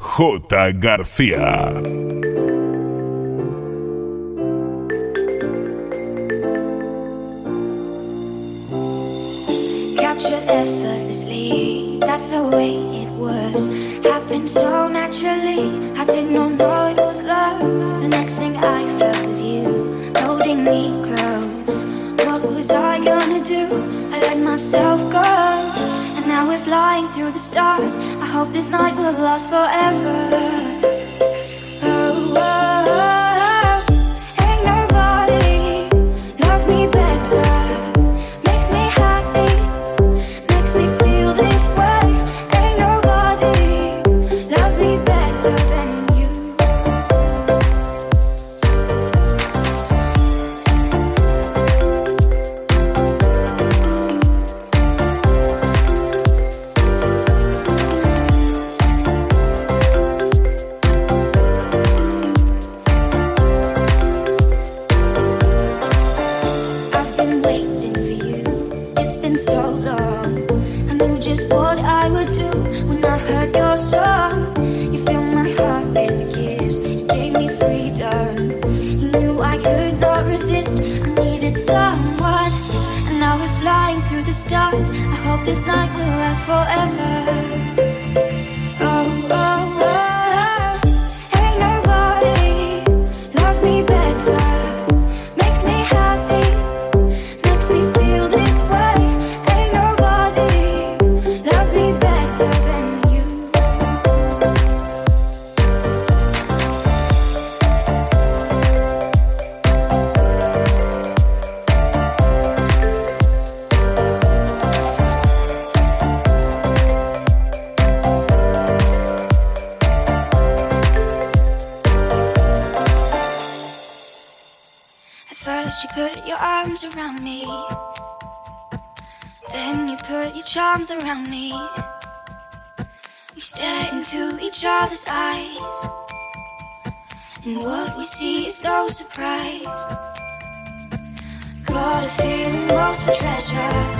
J. García. Effortlessly, that's the way it was. Happened so naturally, I did not know it was love. The next thing I felt was you holding me close. What was I gonna do? I let myself go. Now we're flying through the stars. I hope this night will last forever. Oh, oh. Forever. For treasure.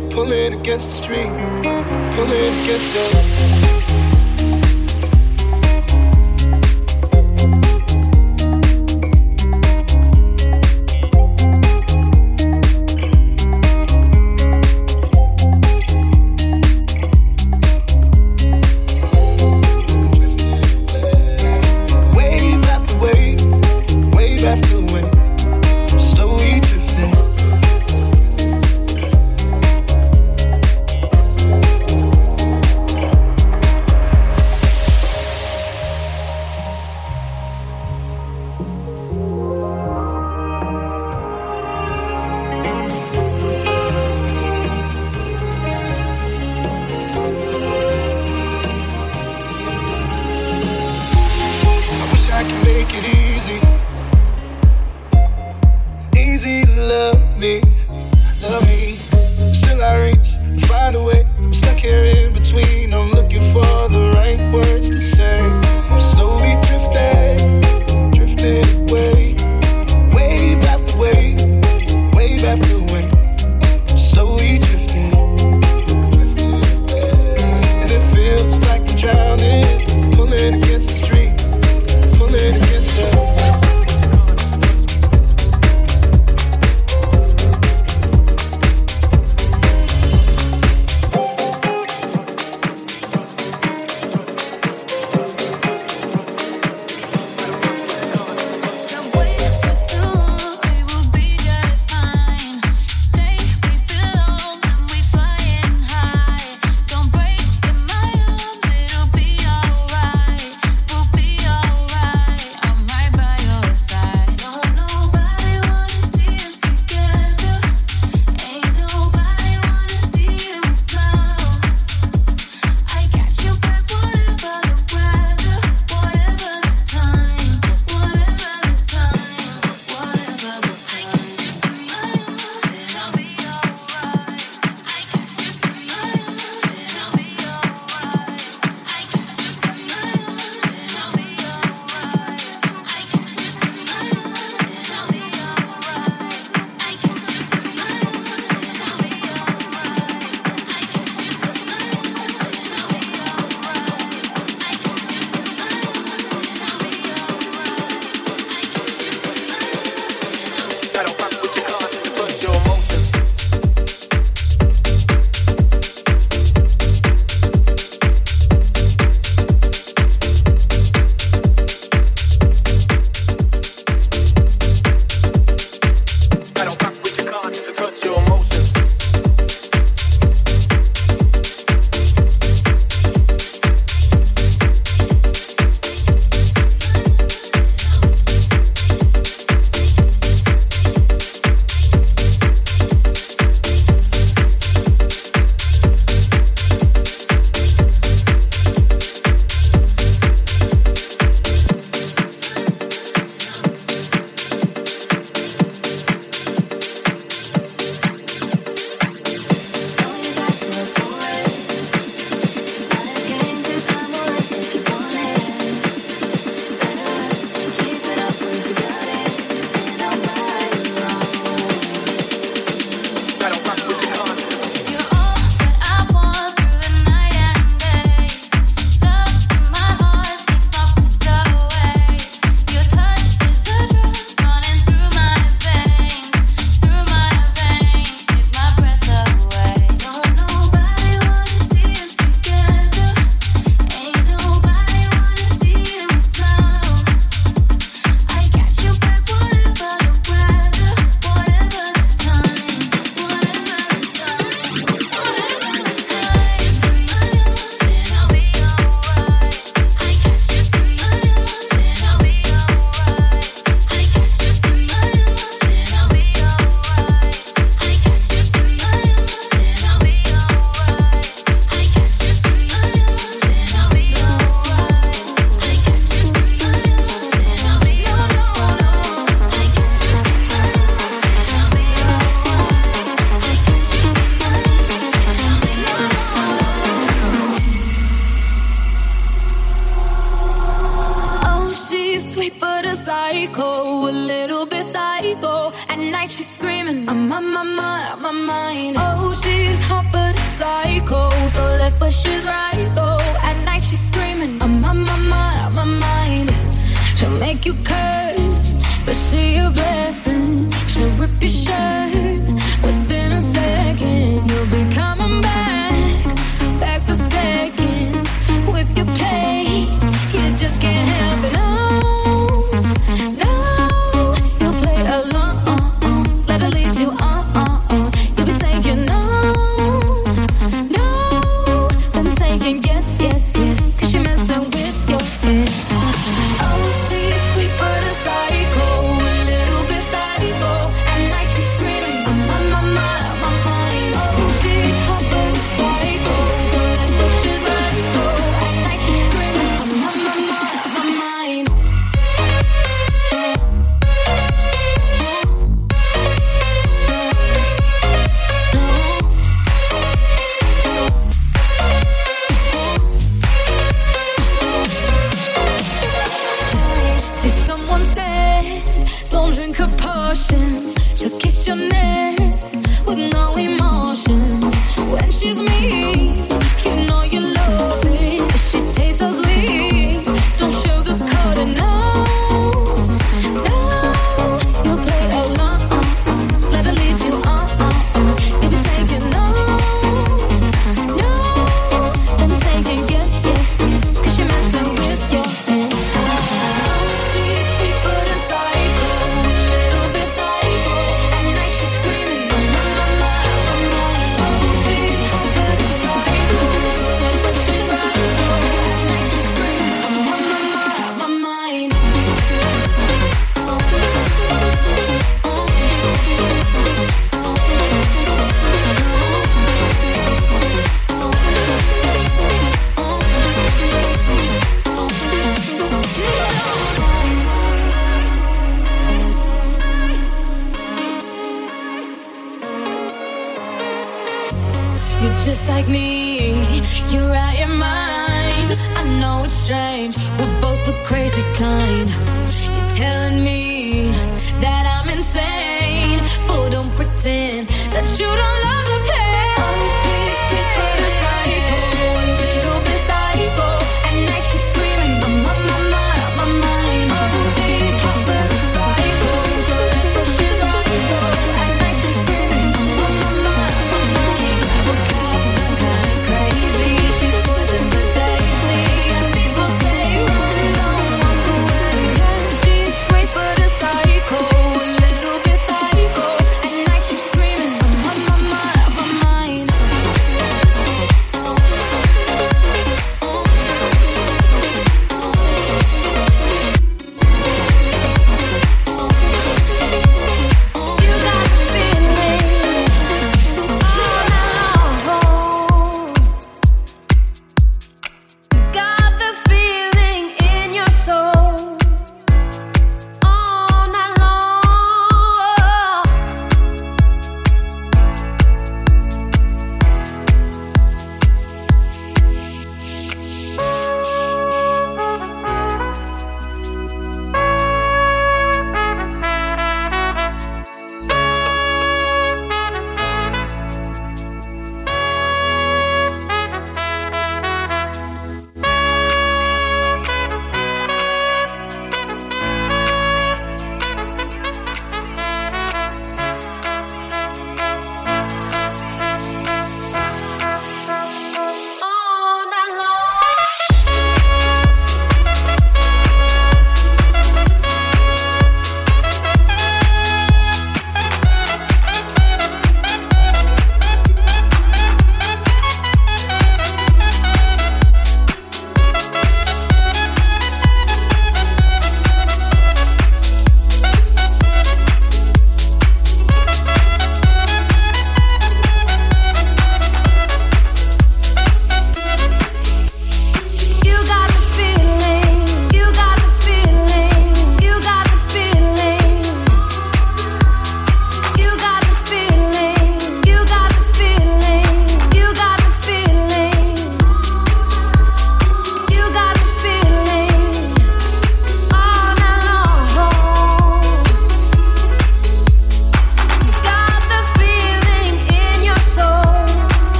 pull it against the street, pull it against the.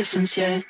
Difference yet.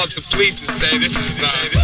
hard to please to say this is not.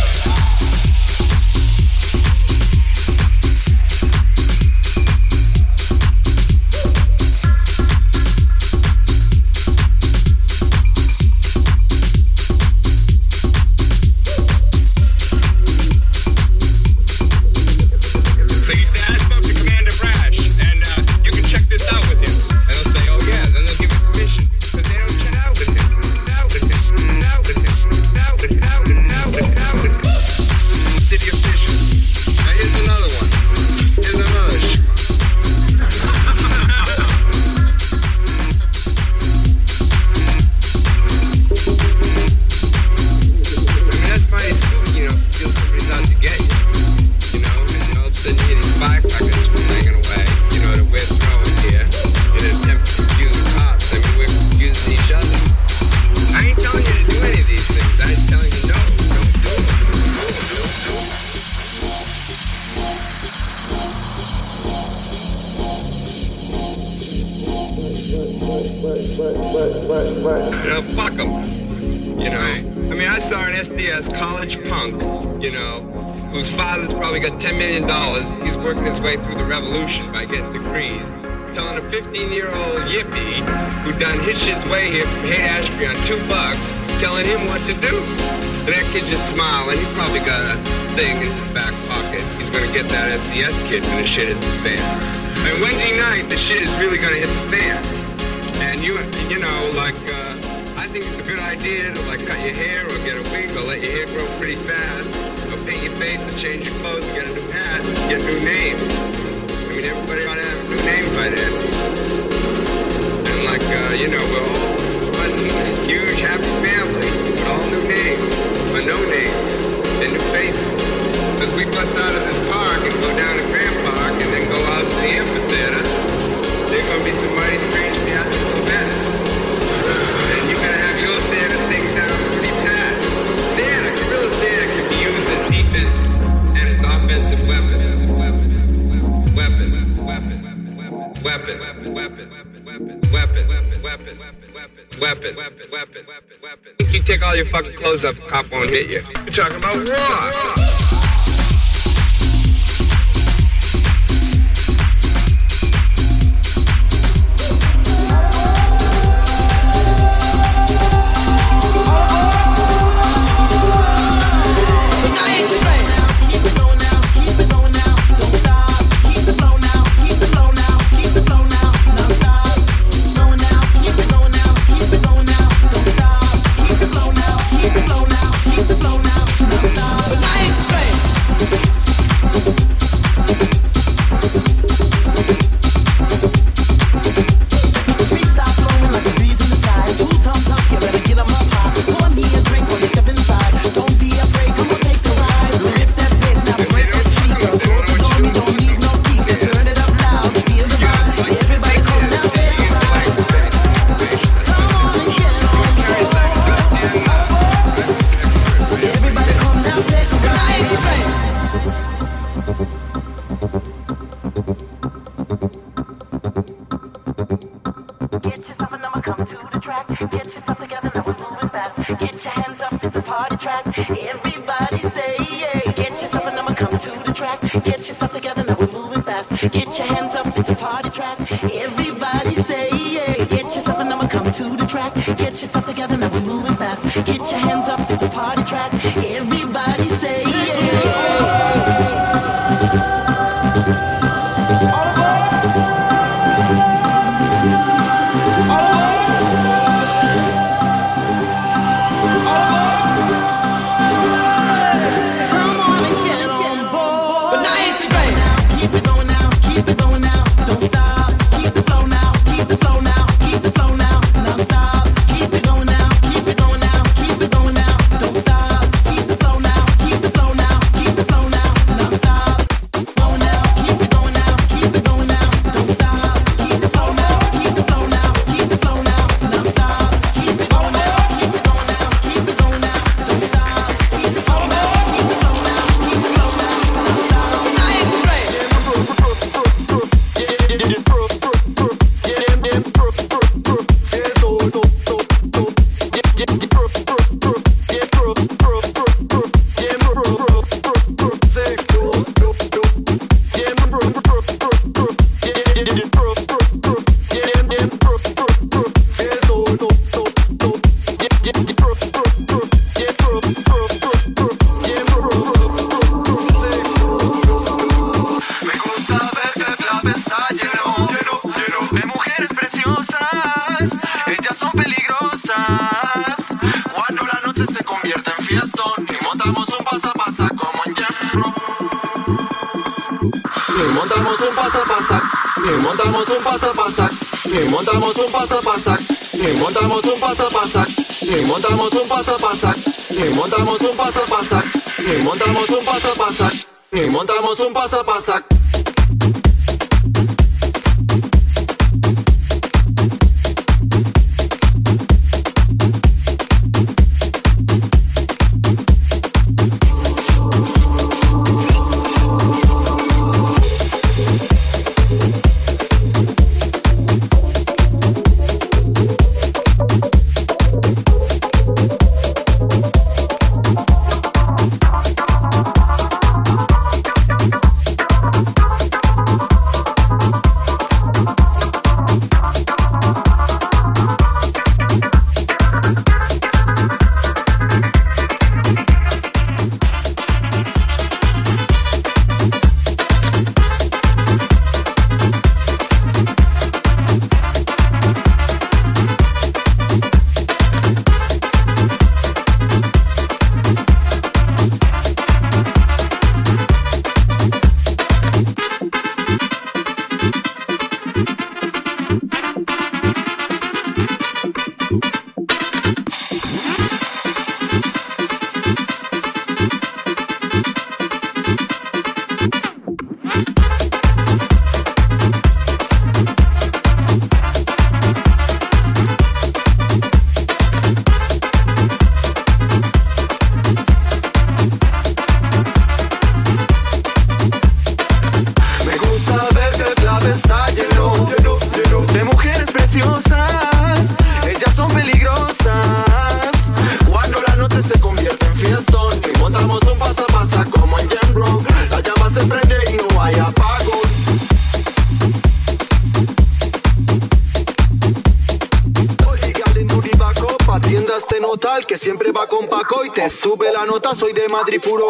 Madrid puro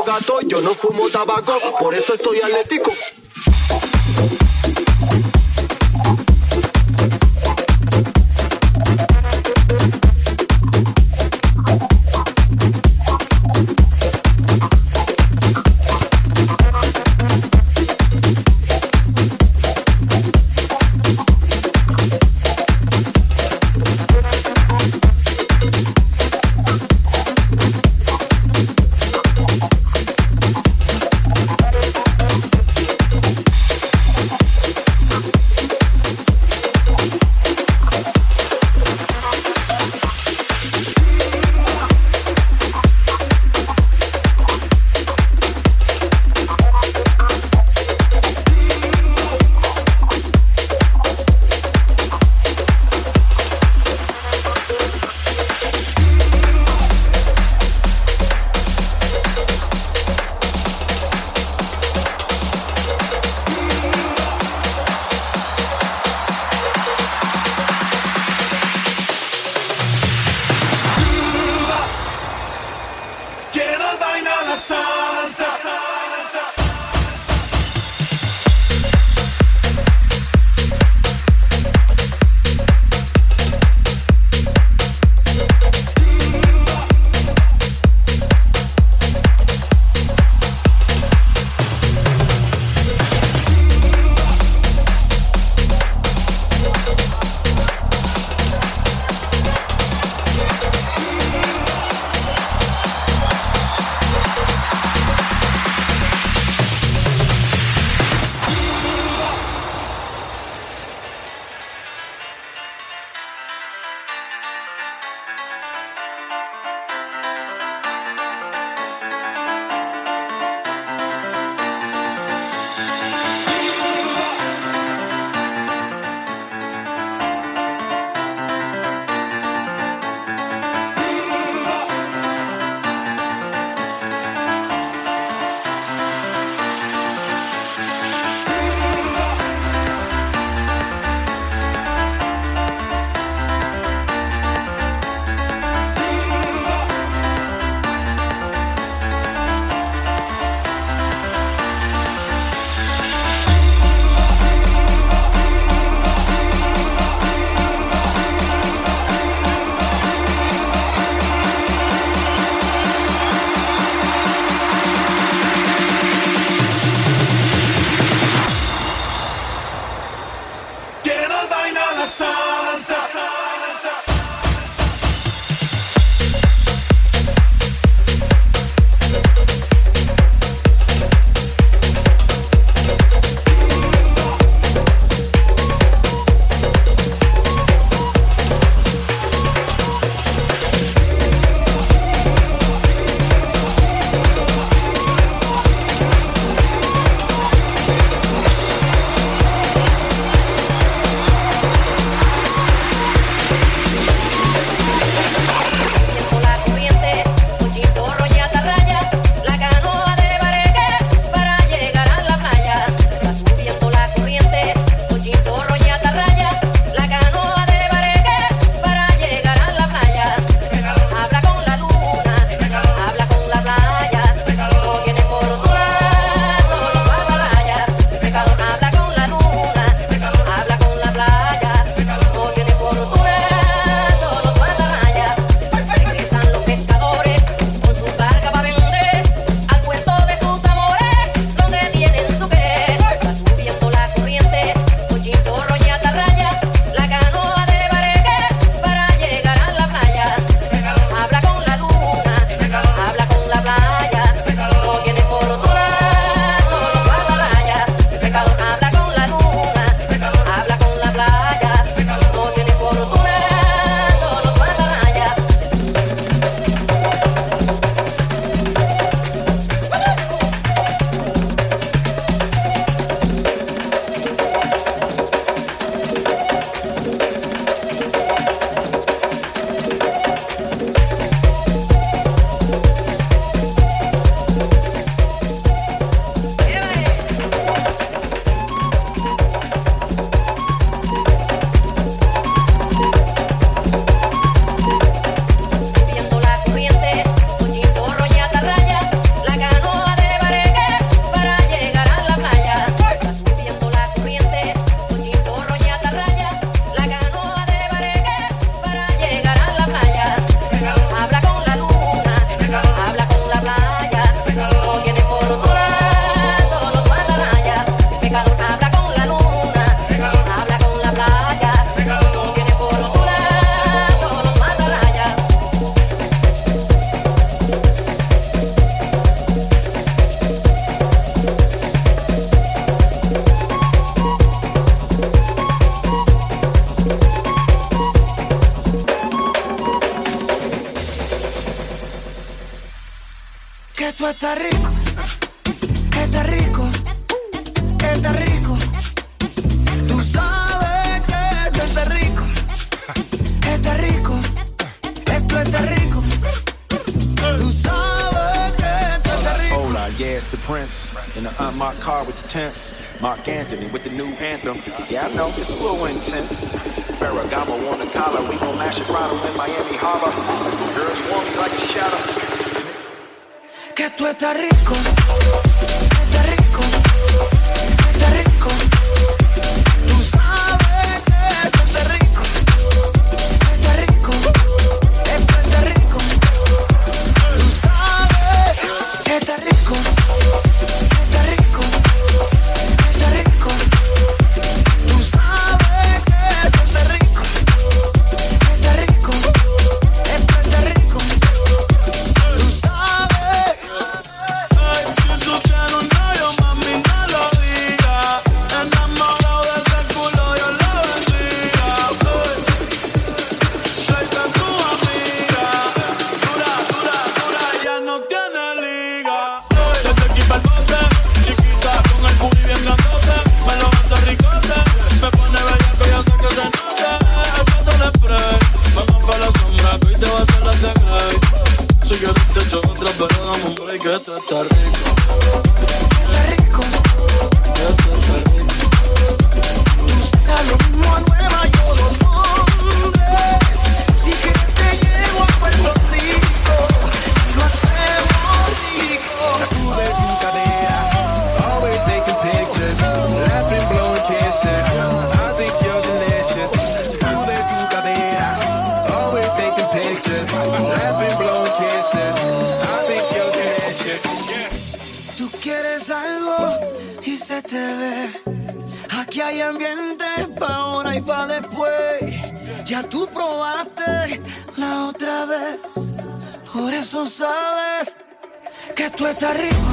está rico,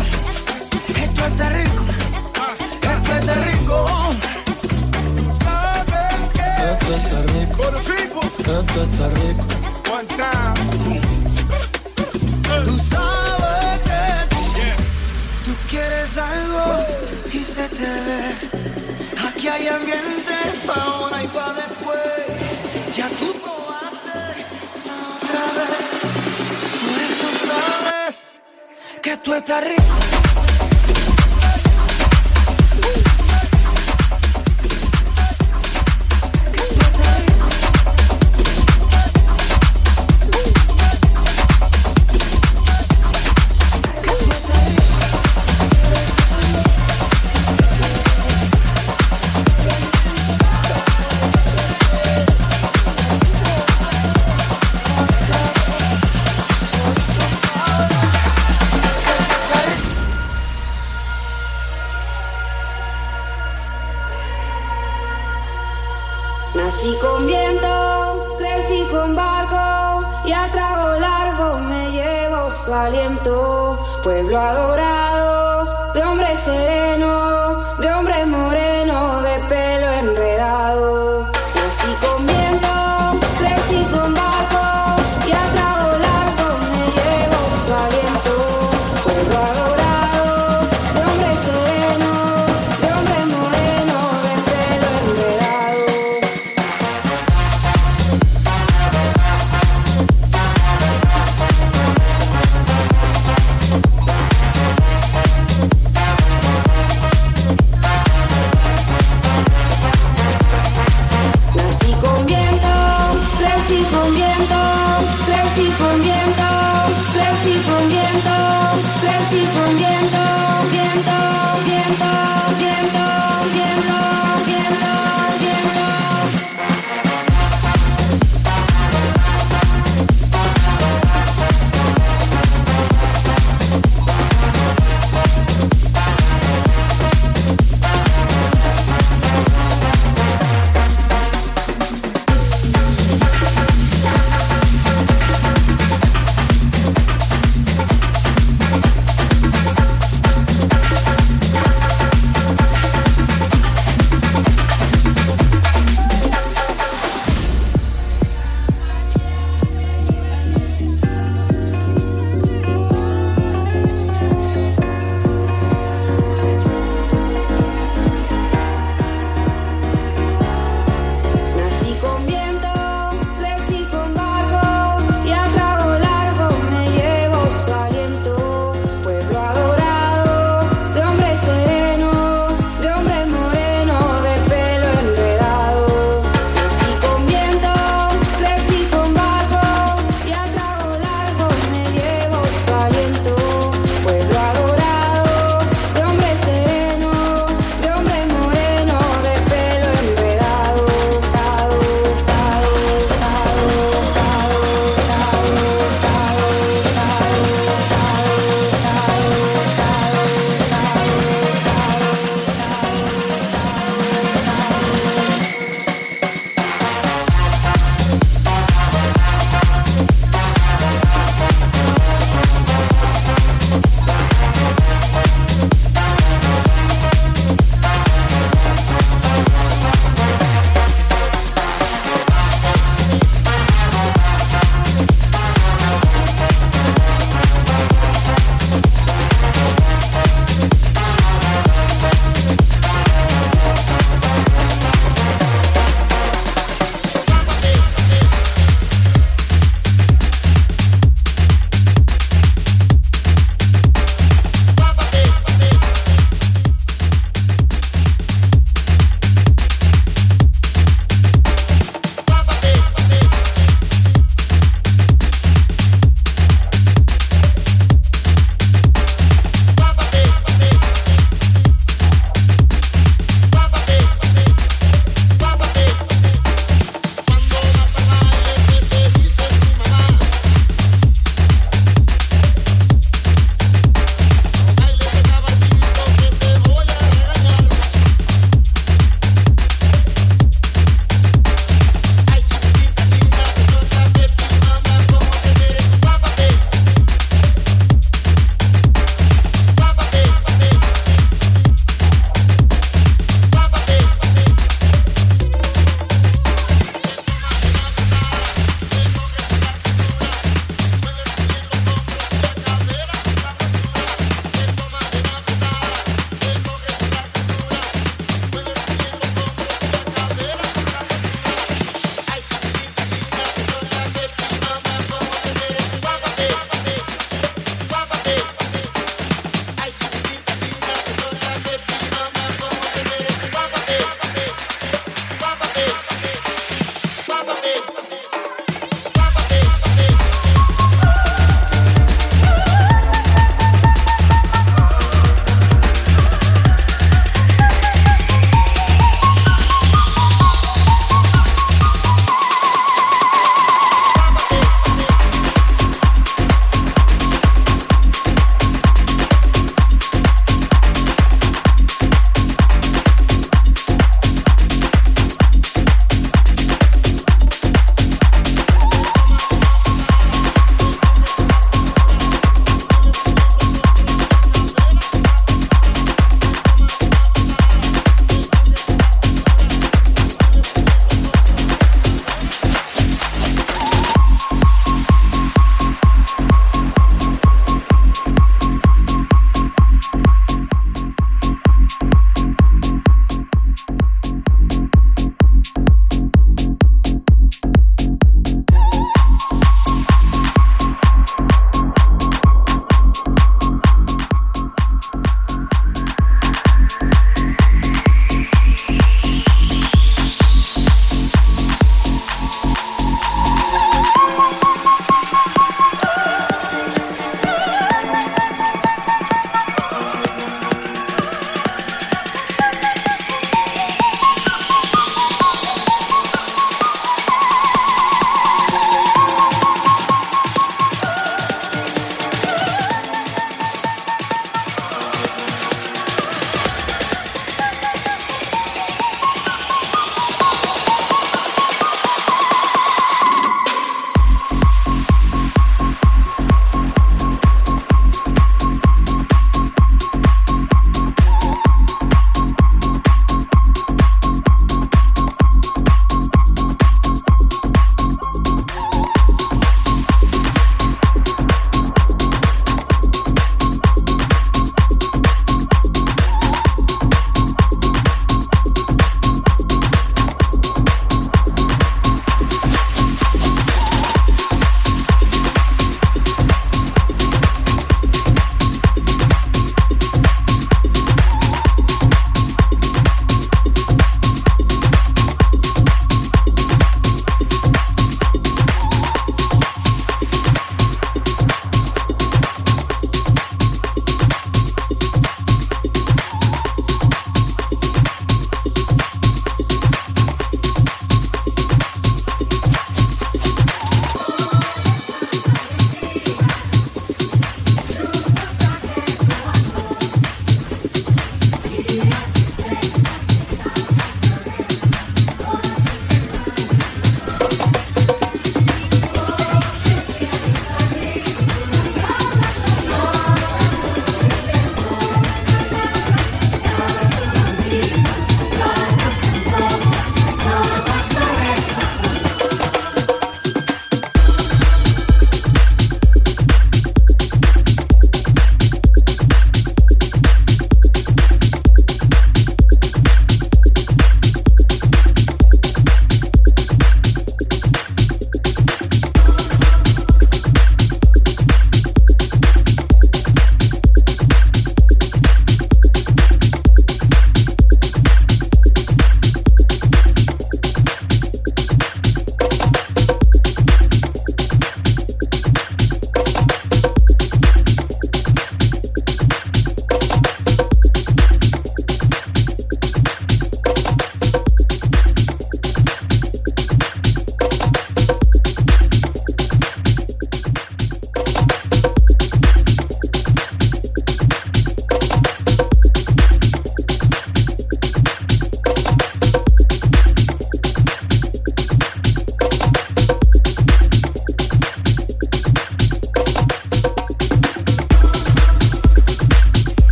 esto está rico, esto está rico. ¿Sabes qué? Esto está rico, esto está rico. One time. Tú sabes que tú quieres algo y se te ve. Aquí hay ambiente pa' ahora y pa' después. Ya tú probaste la otra vez. tú estás rico.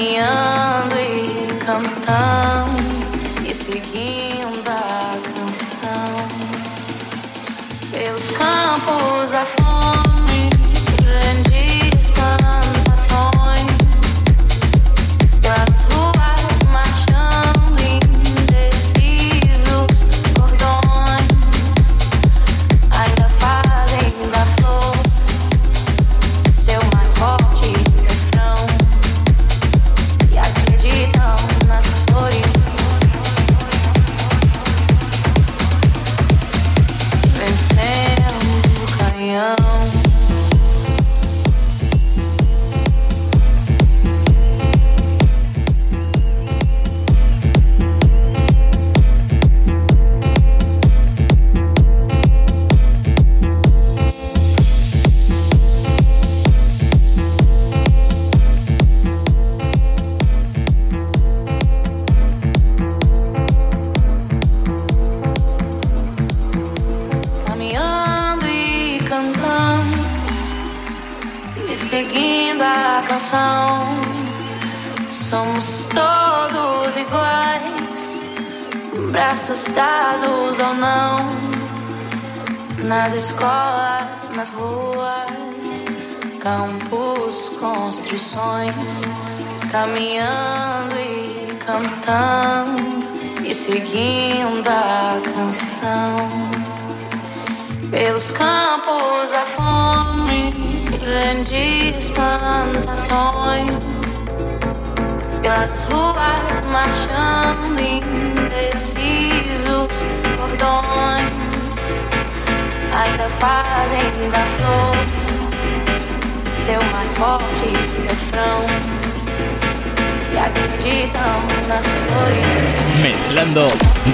Yeah.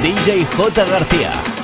DJ J. García.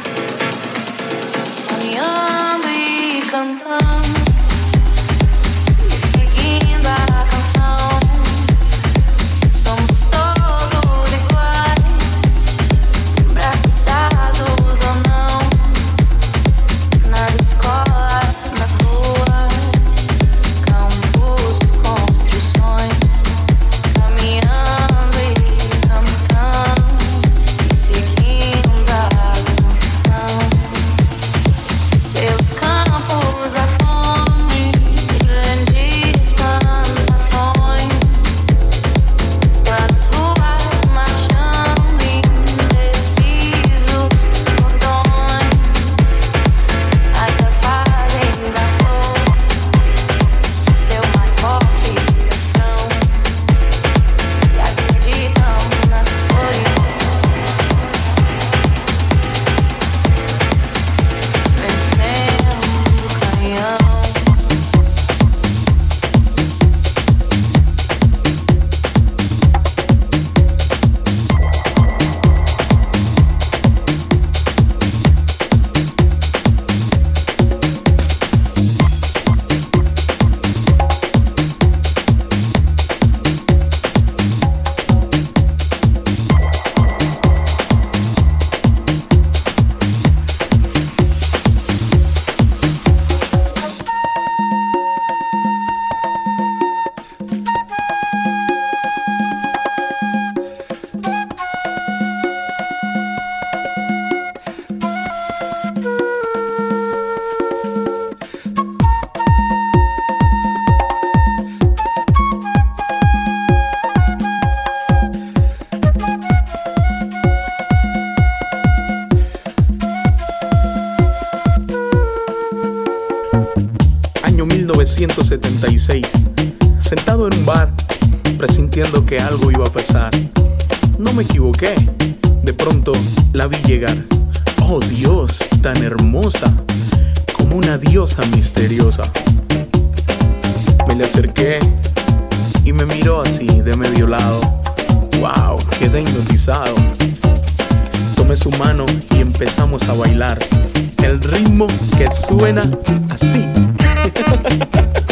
1976, sentado en un bar, presintiendo que algo iba a pasar. No me equivoqué. De pronto la vi llegar. Oh Dios, tan hermosa, como una diosa misteriosa. Me le acerqué y me miró así de medio lado. ¡Wow! Quedé hipnotizado. Tomé su mano y empezamos a bailar. El ritmo que suena así. 哈哈哈哈哈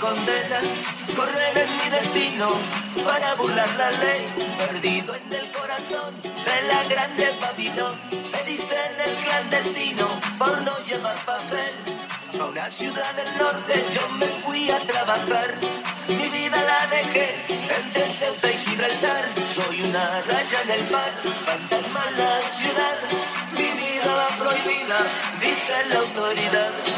Condena. Correr es mi destino para burlar la ley. Perdido en el corazón de la grande Babilón. Me dicen el clandestino por no llevar papel. A una ciudad del norte yo me fui a trabajar. Mi vida la dejé entre Ceuta y Gibraltar. Soy una raya en el mar, fantasma la ciudad. Mi vida va prohibida, dice la autoridad.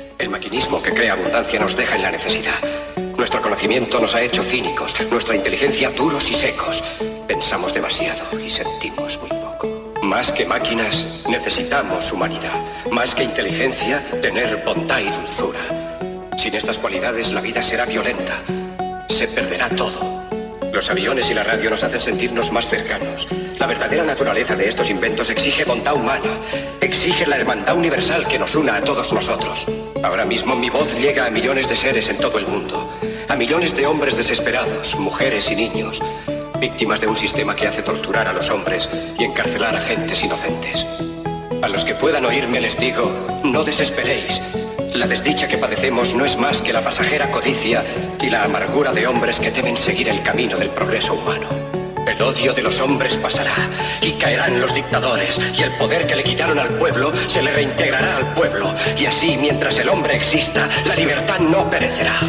El maquinismo que crea abundancia nos deja en la necesidad. Nuestro conocimiento nos ha hecho cínicos, nuestra inteligencia duros y secos. Pensamos demasiado y sentimos muy poco. Más que máquinas, necesitamos humanidad. Más que inteligencia, tener bondad y dulzura. Sin estas cualidades, la vida será violenta. Se perderá todo. Los aviones y la radio nos hacen sentirnos más cercanos. La verdadera naturaleza de estos inventos exige bondad humana, exige la hermandad universal que nos una a todos nosotros. Ahora mismo mi voz llega a millones de seres en todo el mundo, a millones de hombres desesperados, mujeres y niños, víctimas de un sistema que hace torturar a los hombres y encarcelar a gentes inocentes. A los que puedan oírme les digo, no desesperéis. La desdicha que padecemos no es más que la pasajera codicia y la amargura de hombres que temen seguir el camino del progreso humano. El odio de los hombres pasará y caerán los dictadores y el poder que le quitaron al pueblo se le reintegrará al pueblo y así mientras el hombre exista la libertad no perecerá.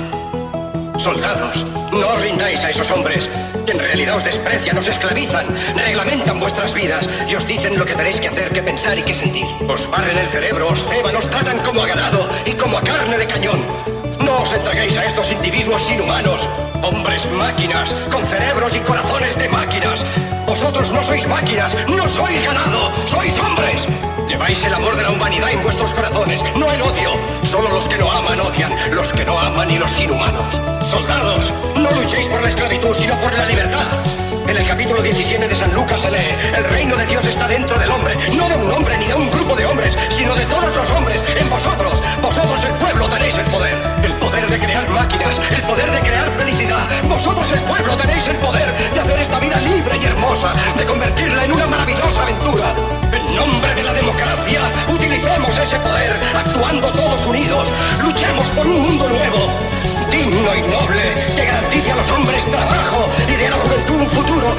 Soldados, no os rindáis a esos hombres que en realidad os desprecian, os esclavizan, reglamentan vuestras vidas y os dicen lo que tenéis que hacer, que pensar y que sentir. Os barren el cerebro, os ceban, os tratan como a ganado y como a carne de cañón. No os entreguéis a estos individuos inhumanos, hombres máquinas, con cerebros y corazones de máquinas. Vosotros no sois máquinas, no sois ganado, sois hombres. Lleváis el amor de la humanidad en vuestros corazones, no el odio. Solo los que no aman odian, los que no aman y los inhumanos. Soldados, no luchéis por la esclavitud, sino por la libertad. En el capítulo 17 de San Lucas se lee, el reino de Dios está dentro del hombre, no de un hombre ni de un grupo de hombres, sino de todos los hombres, en vosotros. Vosotros el tenéis el poder, el poder de crear máquinas, el poder de crear felicidad. Vosotros el pueblo tenéis el poder de hacer esta vida libre y hermosa, de convertirla en una maravillosa aventura. En nombre de la democracia, utilicemos ese poder, actuando todos unidos, luchemos por un mundo nuevo, digno y noble, que garantice a los hombres trabajo y de la juventud un futuro